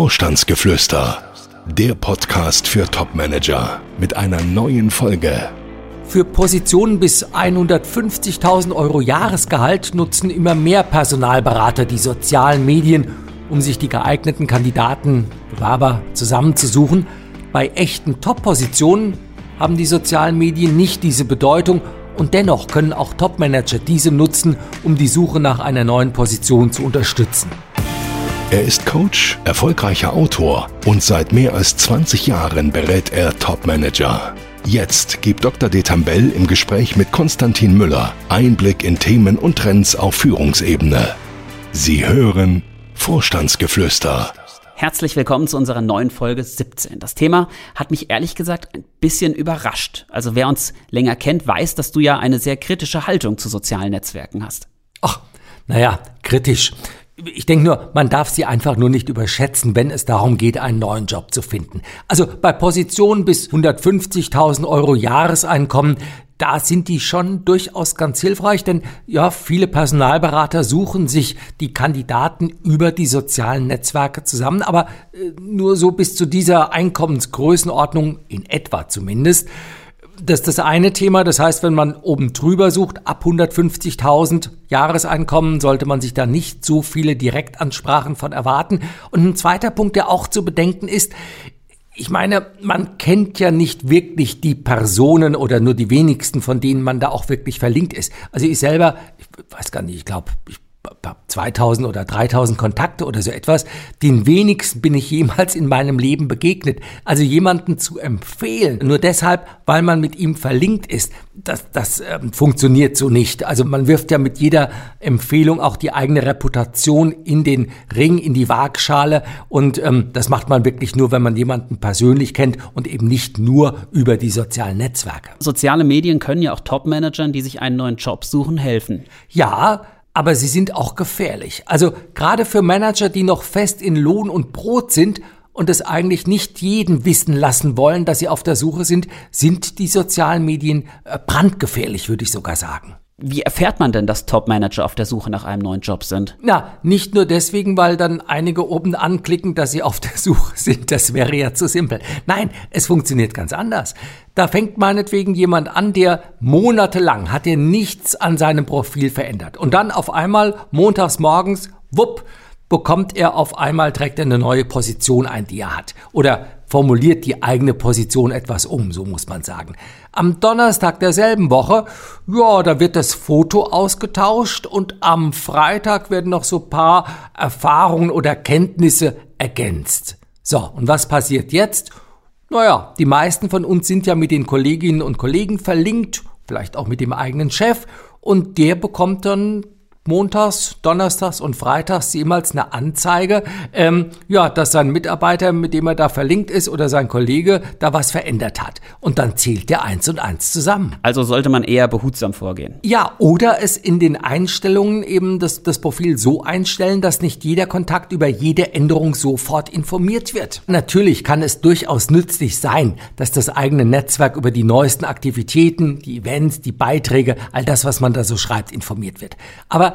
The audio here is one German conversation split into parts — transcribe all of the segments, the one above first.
Vorstandsgeflüster, der Podcast für Topmanager mit einer neuen Folge. Für Positionen bis 150.000 Euro Jahresgehalt nutzen immer mehr Personalberater die sozialen Medien, um sich die geeigneten Kandidaten, Bewerber zusammenzusuchen. Bei echten Top-Positionen haben die sozialen Medien nicht diese Bedeutung und dennoch können auch Topmanager diese nutzen, um die Suche nach einer neuen Position zu unterstützen. Er ist Coach, erfolgreicher Autor und seit mehr als 20 Jahren berät er Topmanager. Jetzt gibt Dr. Detambell im Gespräch mit Konstantin Müller Einblick in Themen und Trends auf Führungsebene. Sie hören Vorstandsgeflüster. Herzlich willkommen zu unserer neuen Folge 17. Das Thema hat mich ehrlich gesagt ein bisschen überrascht. Also wer uns länger kennt, weiß, dass du ja eine sehr kritische Haltung zu sozialen Netzwerken hast. Ach, naja, kritisch. Ich denke nur, man darf sie einfach nur nicht überschätzen, wenn es darum geht, einen neuen Job zu finden. Also bei Positionen bis 150.000 Euro Jahreseinkommen, da sind die schon durchaus ganz hilfreich, denn ja, viele Personalberater suchen sich die Kandidaten über die sozialen Netzwerke zusammen, aber äh, nur so bis zu dieser Einkommensgrößenordnung, in etwa zumindest. Das ist das eine Thema. Das heißt, wenn man oben drüber sucht, ab 150.000 Jahreseinkommen, sollte man sich da nicht so viele Direktansprachen von erwarten. Und ein zweiter Punkt, der auch zu bedenken ist, ich meine, man kennt ja nicht wirklich die Personen oder nur die wenigsten, von denen man da auch wirklich verlinkt ist. Also ich selber, ich weiß gar nicht, ich glaube, ich 2000 oder 3000 Kontakte oder so etwas. Den wenigsten bin ich jemals in meinem Leben begegnet. Also jemanden zu empfehlen, nur deshalb, weil man mit ihm verlinkt ist, das, das ähm, funktioniert so nicht. Also man wirft ja mit jeder Empfehlung auch die eigene Reputation in den Ring, in die Waagschale und ähm, das macht man wirklich nur, wenn man jemanden persönlich kennt und eben nicht nur über die sozialen Netzwerke. Soziale Medien können ja auch Top-Managern, die sich einen neuen Job suchen, helfen. Ja, aber sie sind auch gefährlich. Also gerade für Manager, die noch fest in Lohn und Brot sind und es eigentlich nicht jeden wissen lassen wollen, dass sie auf der Suche sind, sind die sozialen Medien äh, brandgefährlich, würde ich sogar sagen. Wie erfährt man denn, dass Top-Manager auf der Suche nach einem neuen Job sind? Na, nicht nur deswegen, weil dann einige oben anklicken, dass sie auf der Suche sind. Das wäre ja zu simpel. Nein, es funktioniert ganz anders. Da fängt meinetwegen jemand an, der monatelang hat er nichts an seinem Profil verändert. Und dann auf einmal montags morgens, wupp, bekommt er auf einmal direkt eine neue Position ein, die er hat. Oder formuliert die eigene Position etwas um, so muss man sagen. Am Donnerstag derselben Woche, ja, da wird das Foto ausgetauscht und am Freitag werden noch so paar Erfahrungen oder Kenntnisse ergänzt. So, und was passiert jetzt? Naja, die meisten von uns sind ja mit den Kolleginnen und Kollegen verlinkt, vielleicht auch mit dem eigenen Chef, und der bekommt dann montags, donnerstags und freitags jemals eine Anzeige, ähm, ja, dass sein Mitarbeiter, mit dem er da verlinkt ist oder sein Kollege da was verändert hat. Und dann zählt der eins und eins zusammen. Also sollte man eher behutsam vorgehen. Ja, oder es in den Einstellungen eben das, das Profil so einstellen, dass nicht jeder Kontakt über jede Änderung sofort informiert wird. Natürlich kann es durchaus nützlich sein, dass das eigene Netzwerk über die neuesten Aktivitäten, die Events, die Beiträge, all das, was man da so schreibt, informiert wird. Aber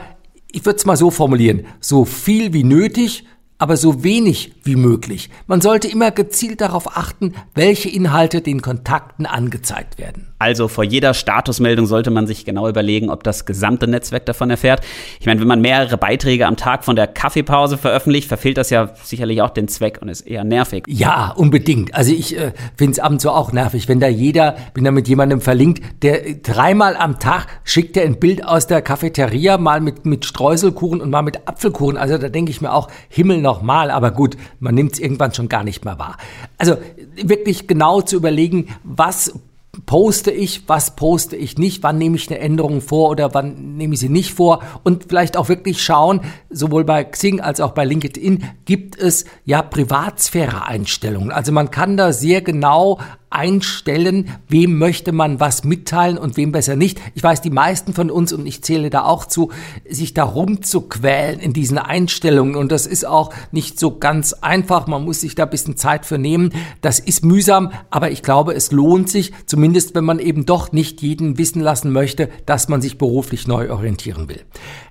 ich würde es mal so formulieren, so viel wie nötig, aber so wenig wie möglich. Man sollte immer gezielt darauf achten, welche Inhalte den Kontakten angezeigt werden. Also vor jeder Statusmeldung sollte man sich genau überlegen, ob das gesamte Netzwerk davon erfährt. Ich meine, wenn man mehrere Beiträge am Tag von der Kaffeepause veröffentlicht, verfehlt das ja sicherlich auch den Zweck und ist eher nervig. Ja, unbedingt. Also ich äh, finde es ab und zu auch nervig, wenn da jeder, bin da mit jemandem verlinkt, der dreimal am Tag schickt er ein Bild aus der Cafeteria, mal mit, mit Streuselkuchen und mal mit Apfelkuchen. Also da denke ich mir auch, Himmel nochmal, aber gut, man nimmt es irgendwann schon gar nicht mehr wahr. Also wirklich genau zu überlegen, was poste ich, was poste ich nicht, wann nehme ich eine Änderung vor oder wann nehme ich sie nicht vor und vielleicht auch wirklich schauen, sowohl bei Xing als auch bei LinkedIn gibt es ja Privatsphäre-Einstellungen. Also man kann da sehr genau einstellen, wem möchte man was mitteilen und wem besser nicht. Ich weiß, die meisten von uns, und ich zähle da auch zu, sich da rumzuquälen in diesen Einstellungen. Und das ist auch nicht so ganz einfach. Man muss sich da ein bisschen Zeit für nehmen. Das ist mühsam, aber ich glaube, es lohnt sich, zumindest wenn man eben doch nicht jeden wissen lassen möchte, dass man sich beruflich neu orientieren will.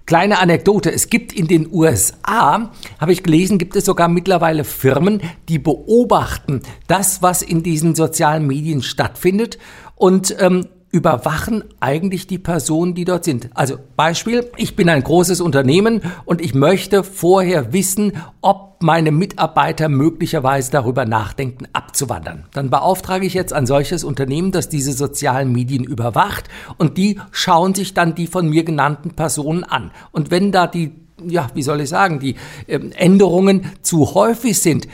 Kleine Anekdote, es gibt in den USA, habe ich gelesen, gibt es sogar mittlerweile Firmen, die beobachten das, was in diesen sozialen Medien stattfindet und ähm, überwachen eigentlich die Personen, die dort sind. Also Beispiel, ich bin ein großes Unternehmen und ich möchte vorher wissen, ob meine Mitarbeiter möglicherweise darüber nachdenken, abzuwandern. Dann beauftrage ich jetzt ein solches Unternehmen, das diese sozialen Medien überwacht und die schauen sich dann die von mir genannten Personen an. Und wenn da die ja, wie soll ich sagen, die äh, Änderungen zu häufig sind,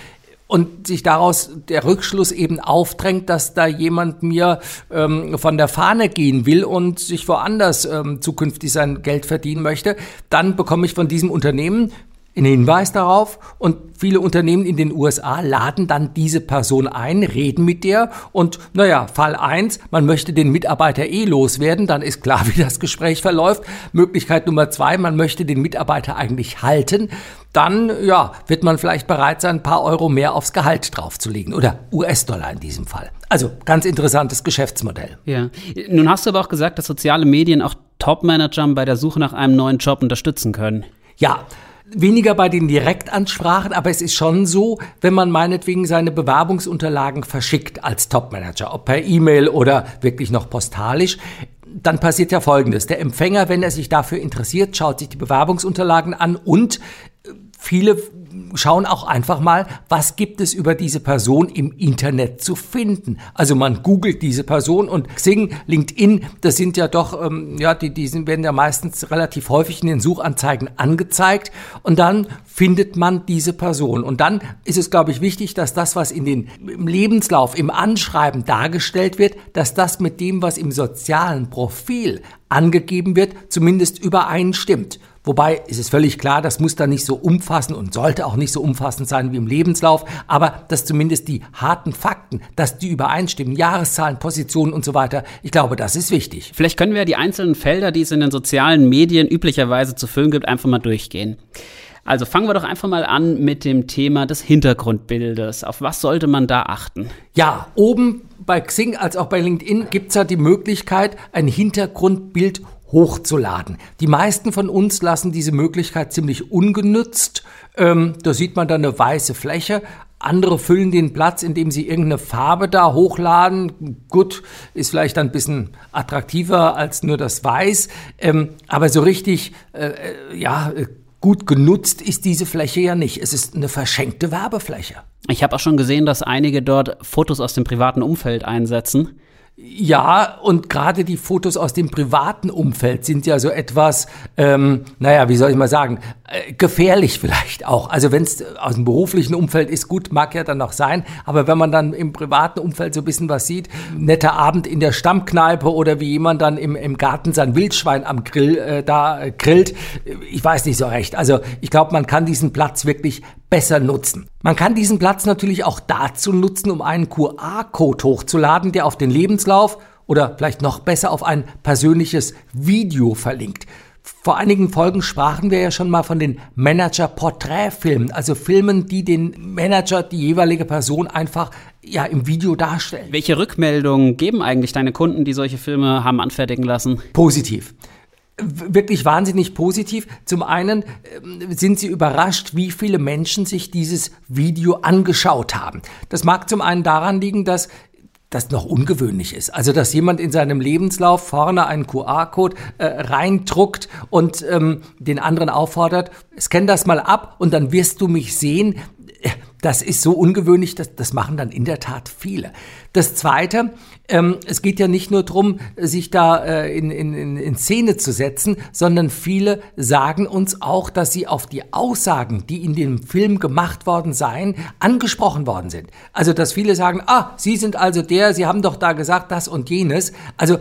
und sich daraus der Rückschluss eben aufdrängt, dass da jemand mir ähm, von der Fahne gehen will und sich woanders ähm, zukünftig sein Geld verdienen möchte, dann bekomme ich von diesem Unternehmen einen Hinweis darauf und viele Unternehmen in den USA laden dann diese Person ein, reden mit der und naja, Fall eins, man möchte den Mitarbeiter eh loswerden, dann ist klar, wie das Gespräch verläuft. Möglichkeit Nummer zwei, man möchte den Mitarbeiter eigentlich halten, dann ja, wird man vielleicht bereit sein, ein paar Euro mehr aufs Gehalt draufzulegen oder US-Dollar in diesem Fall. Also ganz interessantes Geschäftsmodell. Ja, nun hast du aber auch gesagt, dass soziale Medien auch Top-Managern bei der Suche nach einem neuen Job unterstützen können. Ja, weniger bei den Direktansprachen, aber es ist schon so, wenn man meinetwegen seine Bewerbungsunterlagen verschickt als Topmanager, ob per E-Mail oder wirklich noch postalisch, dann passiert ja Folgendes. Der Empfänger, wenn er sich dafür interessiert, schaut sich die Bewerbungsunterlagen an und viele schauen auch einfach mal, was gibt es über diese Person im Internet zu finden. Also man googelt diese Person und Xing, LinkedIn, das sind ja doch, ähm, ja, die, die sind, werden ja meistens relativ häufig in den Suchanzeigen angezeigt und dann findet man diese Person. Und dann ist es, glaube ich, wichtig, dass das, was in den, im Lebenslauf, im Anschreiben dargestellt wird, dass das mit dem, was im sozialen Profil angegeben wird, zumindest übereinstimmt. Wobei ist es völlig klar, das muss da nicht so umfassend und sollte auch nicht so umfassend sein wie im Lebenslauf, aber dass zumindest die harten Fakten, dass die übereinstimmen, Jahreszahlen, Positionen und so weiter, ich glaube, das ist wichtig. Vielleicht können wir die einzelnen Felder, die es in den sozialen Medien üblicherweise zu füllen gibt, einfach mal durchgehen. Also fangen wir doch einfach mal an mit dem Thema des Hintergrundbildes. Auf was sollte man da achten? Ja, oben bei Xing als auch bei LinkedIn gibt es ja die Möglichkeit, ein Hintergrundbild hochzuladen. Die meisten von uns lassen diese Möglichkeit ziemlich ungenützt. Ähm, da sieht man dann eine weiße Fläche. Andere füllen den Platz, indem sie irgendeine Farbe da hochladen. Gut, ist vielleicht ein bisschen attraktiver als nur das Weiß. Ähm, aber so richtig, äh, äh ja, gut genutzt ist diese Fläche ja nicht. Es ist eine verschenkte Werbefläche. Ich habe auch schon gesehen, dass einige dort Fotos aus dem privaten Umfeld einsetzen. Ja, und gerade die Fotos aus dem privaten Umfeld sind ja so etwas, ähm, naja, wie soll ich mal sagen, äh, gefährlich vielleicht auch. Also wenn es aus dem beruflichen Umfeld ist, gut, mag ja dann noch sein, aber wenn man dann im privaten Umfeld so ein bisschen was sieht, netter Abend in der Stammkneipe oder wie jemand dann im, im Garten sein Wildschwein am Grill äh, da äh, grillt, ich weiß nicht so recht. Also ich glaube, man kann diesen Platz wirklich besser nutzen. Man kann diesen Platz natürlich auch dazu nutzen, um einen QR-Code hochzuladen, der auf den Lebenslauf oder vielleicht noch besser auf ein persönliches Video verlinkt. Vor einigen Folgen sprachen wir ja schon mal von den Manager-Porträtfilmen, also Filmen, die den Manager, die jeweilige Person einfach ja im Video darstellen. Welche Rückmeldungen geben eigentlich deine Kunden, die solche Filme haben anfertigen lassen? Positiv wirklich wahnsinnig positiv. Zum einen ähm, sind sie überrascht, wie viele Menschen sich dieses Video angeschaut haben. Das mag zum einen daran liegen, dass das noch ungewöhnlich ist. Also, dass jemand in seinem Lebenslauf vorne einen QR-Code äh, reindruckt und ähm, den anderen auffordert, scan das mal ab und dann wirst du mich sehen. Das ist so ungewöhnlich, das, das machen dann in der Tat viele. Das Zweite, ähm, es geht ja nicht nur darum, sich da äh, in, in, in Szene zu setzen, sondern viele sagen uns auch, dass sie auf die Aussagen, die in dem Film gemacht worden seien, angesprochen worden sind. Also, dass viele sagen, ah, Sie sind also der, Sie haben doch da gesagt das und jenes. Also,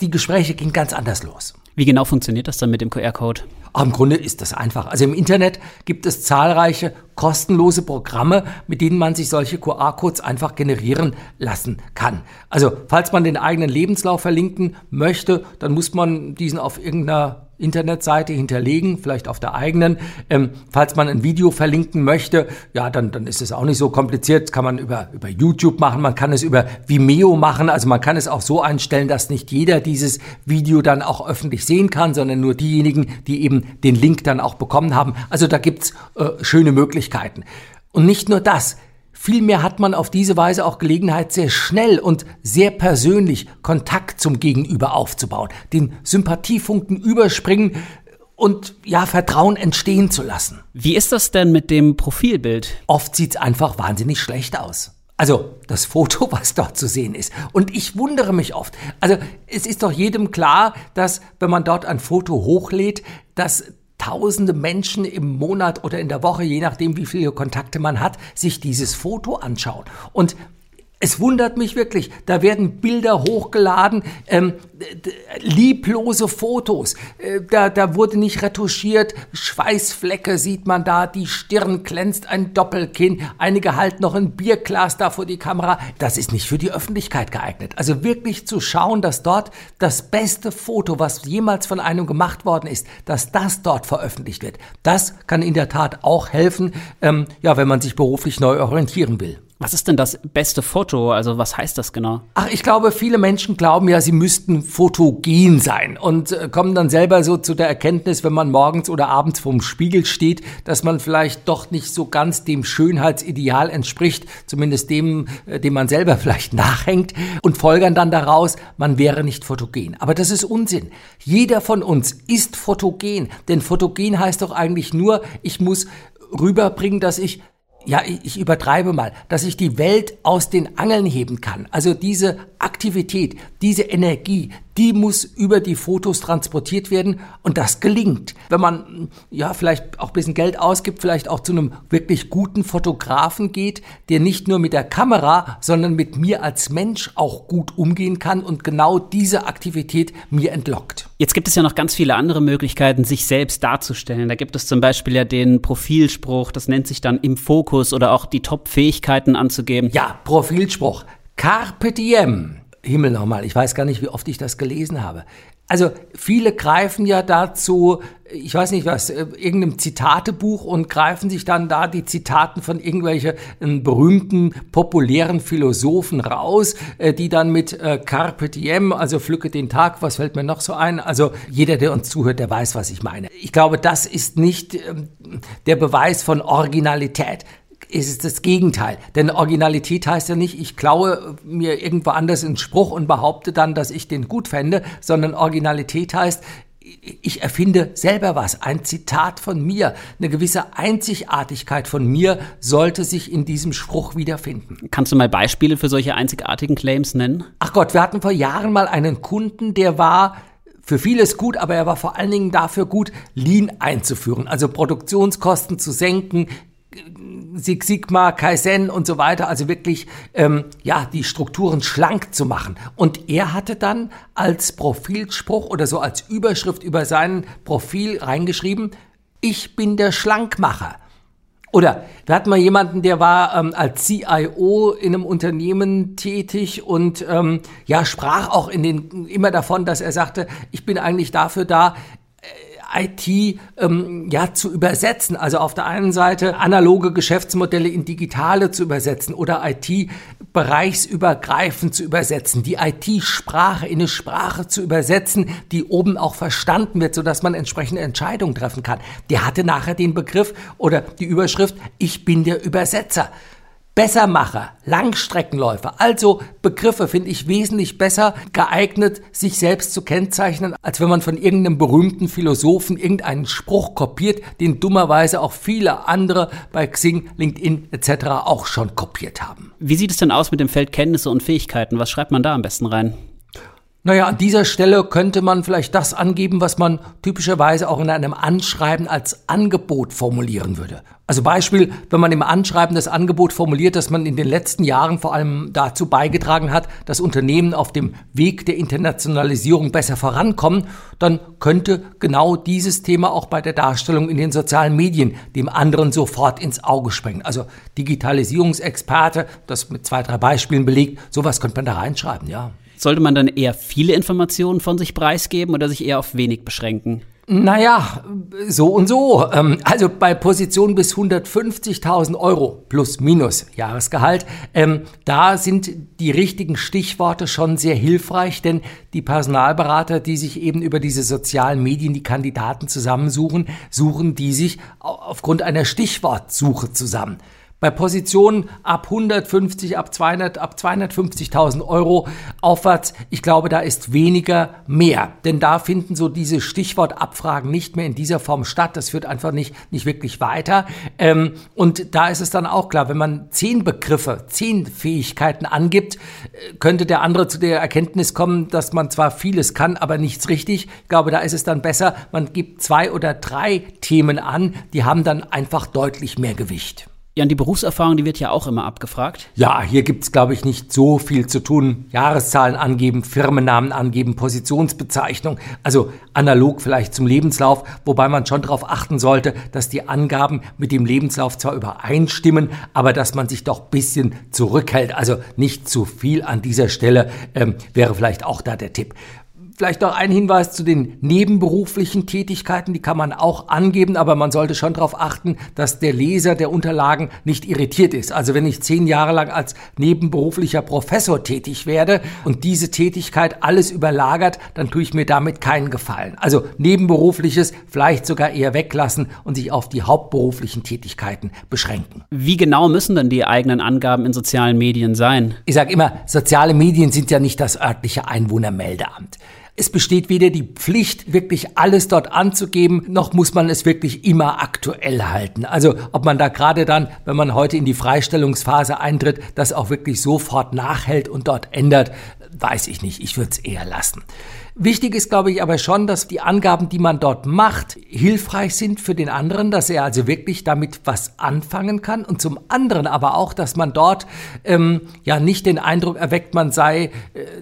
die Gespräche gingen ganz anders los. Wie genau funktioniert das dann mit dem QR-Code? Im Grunde ist das einfach. Also im Internet gibt es zahlreiche kostenlose Programme, mit denen man sich solche QR-Codes einfach generieren lassen kann. Also falls man den eigenen Lebenslauf verlinken möchte, dann muss man diesen auf irgendeiner Internetseite hinterlegen, vielleicht auf der eigenen. Ähm, falls man ein Video verlinken möchte, ja, dann, dann ist es auch nicht so kompliziert. Das kann man über, über YouTube machen, man kann es über Vimeo machen. Also man kann es auch so einstellen, dass nicht jeder dieses Video dann auch öffentlich sehen kann, sondern nur diejenigen, die eben den Link dann auch bekommen haben. Also da gibt's äh, schöne Möglichkeiten. Und nicht nur das. Vielmehr hat man auf diese Weise auch Gelegenheit, sehr schnell und sehr persönlich Kontakt zum Gegenüber aufzubauen, den Sympathiefunken überspringen und ja, Vertrauen entstehen zu lassen. Wie ist das denn mit dem Profilbild? Oft sieht's einfach wahnsinnig schlecht aus. Also das Foto, was dort zu sehen ist. Und ich wundere mich oft. Also es ist doch jedem klar, dass wenn man dort ein Foto hochlädt, dass tausende Menschen im Monat oder in der Woche, je nachdem, wie viele Kontakte man hat, sich dieses Foto anschauen. Und es wundert mich wirklich, da werden Bilder hochgeladen, ähm, lieblose Fotos, äh, da, da wurde nicht retuschiert, Schweißflecke sieht man da, die Stirn glänzt ein Doppelkinn, einige halten noch ein Bierglas da vor die Kamera. Das ist nicht für die Öffentlichkeit geeignet. Also wirklich zu schauen, dass dort das beste Foto, was jemals von einem gemacht worden ist, dass das dort veröffentlicht wird. Das kann in der Tat auch helfen, ähm, ja, wenn man sich beruflich neu orientieren will. Was ist denn das beste Foto? Also was heißt das genau? Ach, ich glaube, viele Menschen glauben ja, sie müssten fotogen sein und äh, kommen dann selber so zu der Erkenntnis, wenn man morgens oder abends vorm Spiegel steht, dass man vielleicht doch nicht so ganz dem Schönheitsideal entspricht, zumindest dem, äh, dem man selber vielleicht nachhängt und folgern dann daraus, man wäre nicht fotogen. Aber das ist Unsinn. Jeder von uns ist fotogen, denn fotogen heißt doch eigentlich nur, ich muss rüberbringen, dass ich ja, ich übertreibe mal, dass ich die Welt aus den Angeln heben kann. Also diese Aktivität, diese Energie, die muss über die Fotos transportiert werden und das gelingt. Wenn man ja vielleicht auch ein bisschen Geld ausgibt, vielleicht auch zu einem wirklich guten Fotografen geht, der nicht nur mit der Kamera, sondern mit mir als Mensch auch gut umgehen kann und genau diese Aktivität mir entlockt. Jetzt gibt es ja noch ganz viele andere Möglichkeiten, sich selbst darzustellen. Da gibt es zum Beispiel ja den Profilspruch, das nennt sich dann im Fokus oder auch die Top-Fähigkeiten anzugeben. Ja, Profilspruch. Carpe diem. Himmel nochmal, ich weiß gar nicht, wie oft ich das gelesen habe. Also viele greifen ja dazu, ich weiß nicht was, äh, irgendeinem Zitatebuch und greifen sich dann da die Zitaten von irgendwelchen äh, berühmten, populären Philosophen raus, äh, die dann mit Carpe diem, also pflücke den Tag, was fällt mir noch so ein? Also jeder, der uns zuhört, der weiß, was ich meine. Ich glaube, das ist nicht ähm, der Beweis von Originalität ist es das Gegenteil. Denn Originalität heißt ja nicht, ich klaue mir irgendwo anders einen Spruch und behaupte dann, dass ich den gut fände, sondern Originalität heißt, ich erfinde selber was, ein Zitat von mir, eine gewisse Einzigartigkeit von mir sollte sich in diesem Spruch wiederfinden. Kannst du mal Beispiele für solche einzigartigen Claims nennen? Ach Gott, wir hatten vor Jahren mal einen Kunden, der war für vieles gut, aber er war vor allen Dingen dafür gut, Lean einzuführen, also Produktionskosten zu senken, Six Sigma, Kaizen und so weiter, also wirklich ähm, ja die Strukturen schlank zu machen. Und er hatte dann als Profilspruch oder so als Überschrift über sein Profil reingeschrieben: Ich bin der Schlankmacher. Oder wir hatten mal jemanden, der war ähm, als CIO in einem Unternehmen tätig und ähm, ja sprach auch in den immer davon, dass er sagte, ich bin eigentlich dafür da, IT ähm, ja zu übersetzen. Also auf der einen Seite analoge Geschäftsmodelle in digitale zu übersetzen oder IT bereichsübergreifend zu übersetzen, die IT-Sprache in eine Sprache zu übersetzen, die oben auch verstanden wird, sodass man entsprechende Entscheidungen treffen kann. Der hatte nachher den Begriff oder die Überschrift, ich bin der Übersetzer. Bessermacher, Langstreckenläufer, also Begriffe finde ich wesentlich besser geeignet, sich selbst zu kennzeichnen, als wenn man von irgendeinem berühmten Philosophen irgendeinen Spruch kopiert, den dummerweise auch viele andere bei Xing, LinkedIn etc. auch schon kopiert haben. Wie sieht es denn aus mit dem Feld Kenntnisse und Fähigkeiten? Was schreibt man da am besten rein? Naja, an dieser Stelle könnte man vielleicht das angeben, was man typischerweise auch in einem Anschreiben als Angebot formulieren würde. Also Beispiel, wenn man im Anschreiben das Angebot formuliert, dass man in den letzten Jahren vor allem dazu beigetragen hat, dass Unternehmen auf dem Weg der Internationalisierung besser vorankommen, dann könnte genau dieses Thema auch bei der Darstellung in den sozialen Medien dem anderen sofort ins Auge springen. Also Digitalisierungsexperte, das mit zwei, drei Beispielen belegt, sowas könnte man da reinschreiben, ja. Sollte man dann eher viele Informationen von sich preisgeben oder sich eher auf wenig beschränken? Naja, so und so. Ähm, also bei Positionen bis 150.000 Euro plus minus Jahresgehalt, ähm, da sind die richtigen Stichworte schon sehr hilfreich, denn die Personalberater, die sich eben über diese sozialen Medien die Kandidaten zusammensuchen, suchen die sich aufgrund einer Stichwortsuche zusammen. Bei Positionen ab 150, ab 200, ab 250.000 Euro aufwärts, ich glaube, da ist weniger mehr. Denn da finden so diese Stichwortabfragen nicht mehr in dieser Form statt. Das führt einfach nicht, nicht wirklich weiter. Ähm, und da ist es dann auch klar, wenn man zehn Begriffe, zehn Fähigkeiten angibt, äh, könnte der andere zu der Erkenntnis kommen, dass man zwar vieles kann, aber nichts richtig. Ich glaube, da ist es dann besser, man gibt zwei oder drei Themen an, die haben dann einfach deutlich mehr Gewicht. Ja, und die Berufserfahrung, die wird ja auch immer abgefragt. Ja, hier gibt's glaube ich, nicht so viel zu tun. Jahreszahlen angeben, Firmennamen angeben, Positionsbezeichnung. Also analog vielleicht zum Lebenslauf, wobei man schon darauf achten sollte, dass die Angaben mit dem Lebenslauf zwar übereinstimmen, aber dass man sich doch bisschen zurückhält. Also nicht zu viel an dieser Stelle ähm, wäre vielleicht auch da der Tipp. Vielleicht noch ein Hinweis zu den nebenberuflichen Tätigkeiten, die kann man auch angeben, aber man sollte schon darauf achten, dass der Leser der Unterlagen nicht irritiert ist. Also wenn ich zehn Jahre lang als nebenberuflicher Professor tätig werde und diese Tätigkeit alles überlagert, dann tue ich mir damit keinen Gefallen. Also nebenberufliches vielleicht sogar eher weglassen und sich auf die hauptberuflichen Tätigkeiten beschränken. Wie genau müssen denn die eigenen Angaben in sozialen Medien sein? Ich sage immer, soziale Medien sind ja nicht das örtliche Einwohnermeldeamt. Es besteht weder die Pflicht, wirklich alles dort anzugeben, noch muss man es wirklich immer aktuell halten. Also ob man da gerade dann, wenn man heute in die Freistellungsphase eintritt, das auch wirklich sofort nachhält und dort ändert, weiß ich nicht. Ich würde es eher lassen. Wichtig ist, glaube ich, aber schon, dass die Angaben, die man dort macht, hilfreich sind für den anderen, dass er also wirklich damit was anfangen kann und zum anderen aber auch, dass man dort ähm, ja nicht den Eindruck erweckt, man sei äh,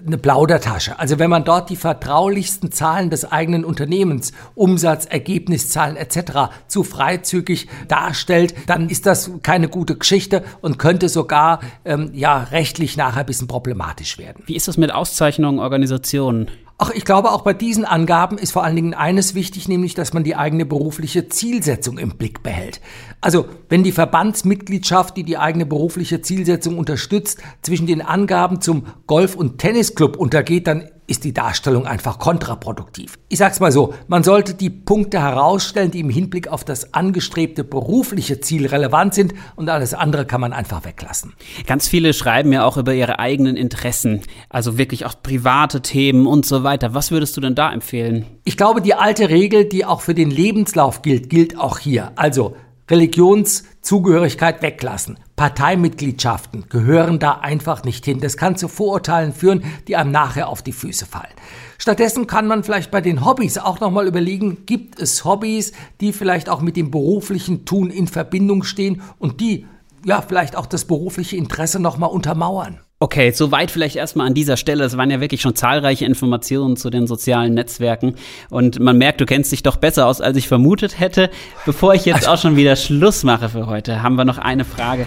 eine Plaudertasche. Also wenn man dort die vertraulichsten Zahlen des eigenen Unternehmens, Umsatz, Ergebniszahlen etc. zu freizügig darstellt, dann ist das keine gute Geschichte und könnte sogar ähm, ja rechtlich nachher ein bisschen problematisch werden. Wie ist das mit Auszeichnungen, Organisationen? Ach, ich glaube, auch bei diesen Angaben ist vor allen Dingen eines wichtig, nämlich, dass man die eigene berufliche Zielsetzung im Blick behält. Also, wenn die Verbandsmitgliedschaft, die die eigene berufliche Zielsetzung unterstützt, zwischen den Angaben zum Golf- und Tennisclub untergeht, dann ist die Darstellung einfach kontraproduktiv. Ich sag's mal so, man sollte die Punkte herausstellen, die im Hinblick auf das angestrebte berufliche Ziel relevant sind und alles andere kann man einfach weglassen. Ganz viele schreiben ja auch über ihre eigenen Interessen, also wirklich auch private Themen und so weiter. Was würdest du denn da empfehlen? Ich glaube, die alte Regel, die auch für den Lebenslauf gilt, gilt auch hier. Also Religionszugehörigkeit weglassen. Parteimitgliedschaften gehören da einfach nicht hin. Das kann zu Vorurteilen führen, die einem nachher auf die Füße fallen. Stattdessen kann man vielleicht bei den Hobbys auch nochmal überlegen, gibt es Hobbys, die vielleicht auch mit dem beruflichen Tun in Verbindung stehen und die ja vielleicht auch das berufliche Interesse nochmal untermauern. Okay, soweit vielleicht erstmal an dieser Stelle. Es waren ja wirklich schon zahlreiche Informationen zu den sozialen Netzwerken. Und man merkt, du kennst dich doch besser aus, als ich vermutet hätte. Bevor ich jetzt auch schon wieder Schluss mache für heute, haben wir noch eine Frage.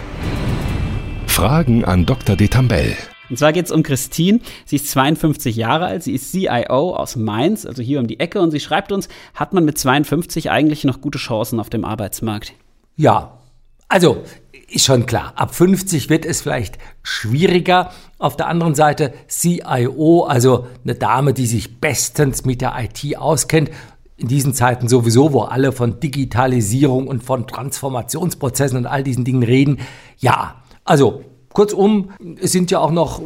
Fragen an Dr. Detambell. Und zwar geht es um Christine. Sie ist 52 Jahre alt. Sie ist CIO aus Mainz, also hier um die Ecke. Und sie schreibt uns, hat man mit 52 eigentlich noch gute Chancen auf dem Arbeitsmarkt? Ja. Also, ist schon klar. Ab 50 wird es vielleicht schwieriger. Auf der anderen Seite CIO, also eine Dame, die sich bestens mit der IT auskennt. In diesen Zeiten sowieso, wo alle von Digitalisierung und von Transformationsprozessen und all diesen Dingen reden. Ja, also Kurzum, es sind ja auch noch,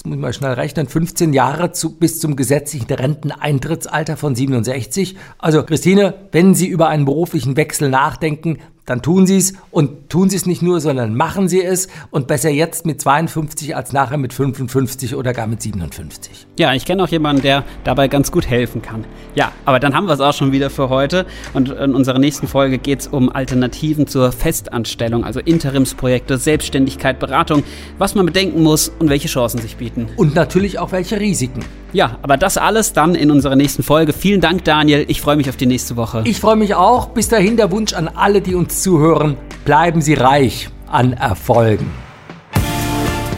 jetzt muss ich mal schnell rechnen, 15 Jahre zu, bis zum gesetzlichen Renteneintrittsalter von 67. Also Christine, wenn Sie über einen beruflichen Wechsel nachdenken, dann tun Sie es und tun Sie es nicht nur, sondern machen Sie es und besser jetzt mit 52 als nachher mit 55 oder gar mit 57. Ja, ich kenne auch jemanden, der dabei ganz gut helfen kann. Ja, aber dann haben wir es auch schon wieder für heute und in unserer nächsten Folge geht es um Alternativen zur Festanstellung, also Interimsprojekte, Selbstständigkeit, Beratung, was man bedenken muss und welche Chancen sich bieten. Und natürlich auch welche Risiken. Ja, aber das alles dann in unserer nächsten Folge. Vielen Dank, Daniel. Ich freue mich auf die nächste Woche. Ich freue mich auch. Bis dahin der Wunsch an alle, die uns zuhören. Bleiben Sie reich an Erfolgen.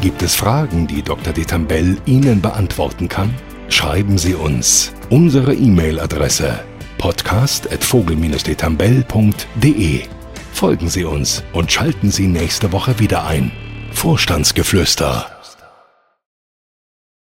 Gibt es Fragen, die Dr. Detambell Ihnen beantworten kann? Schreiben Sie uns. Unsere E-Mail-Adresse podcast.vogel-detambell.de Folgen Sie uns und schalten Sie nächste Woche wieder ein. Vorstandsgeflüster